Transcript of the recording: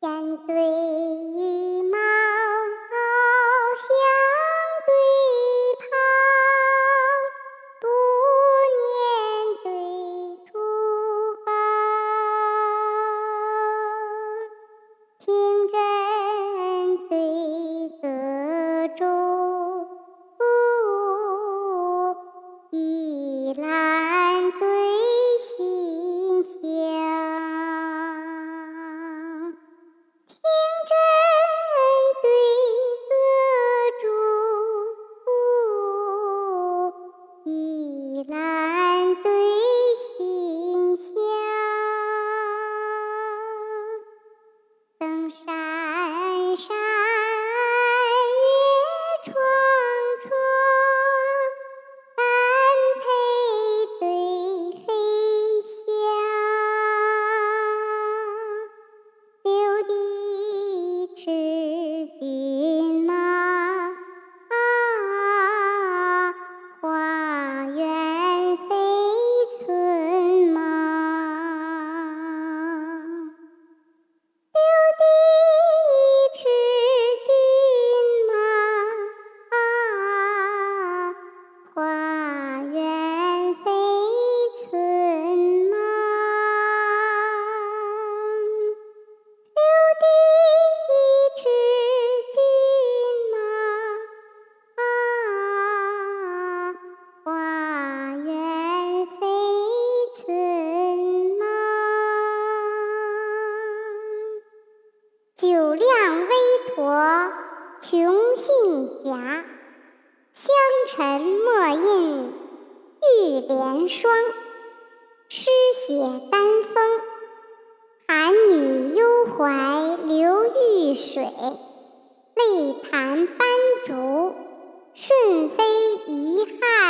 面对。国穷姓贾，香尘墨印玉莲霜。诗写丹枫，寒女幽怀流玉水。泪弹斑竹，顺飞遗憾。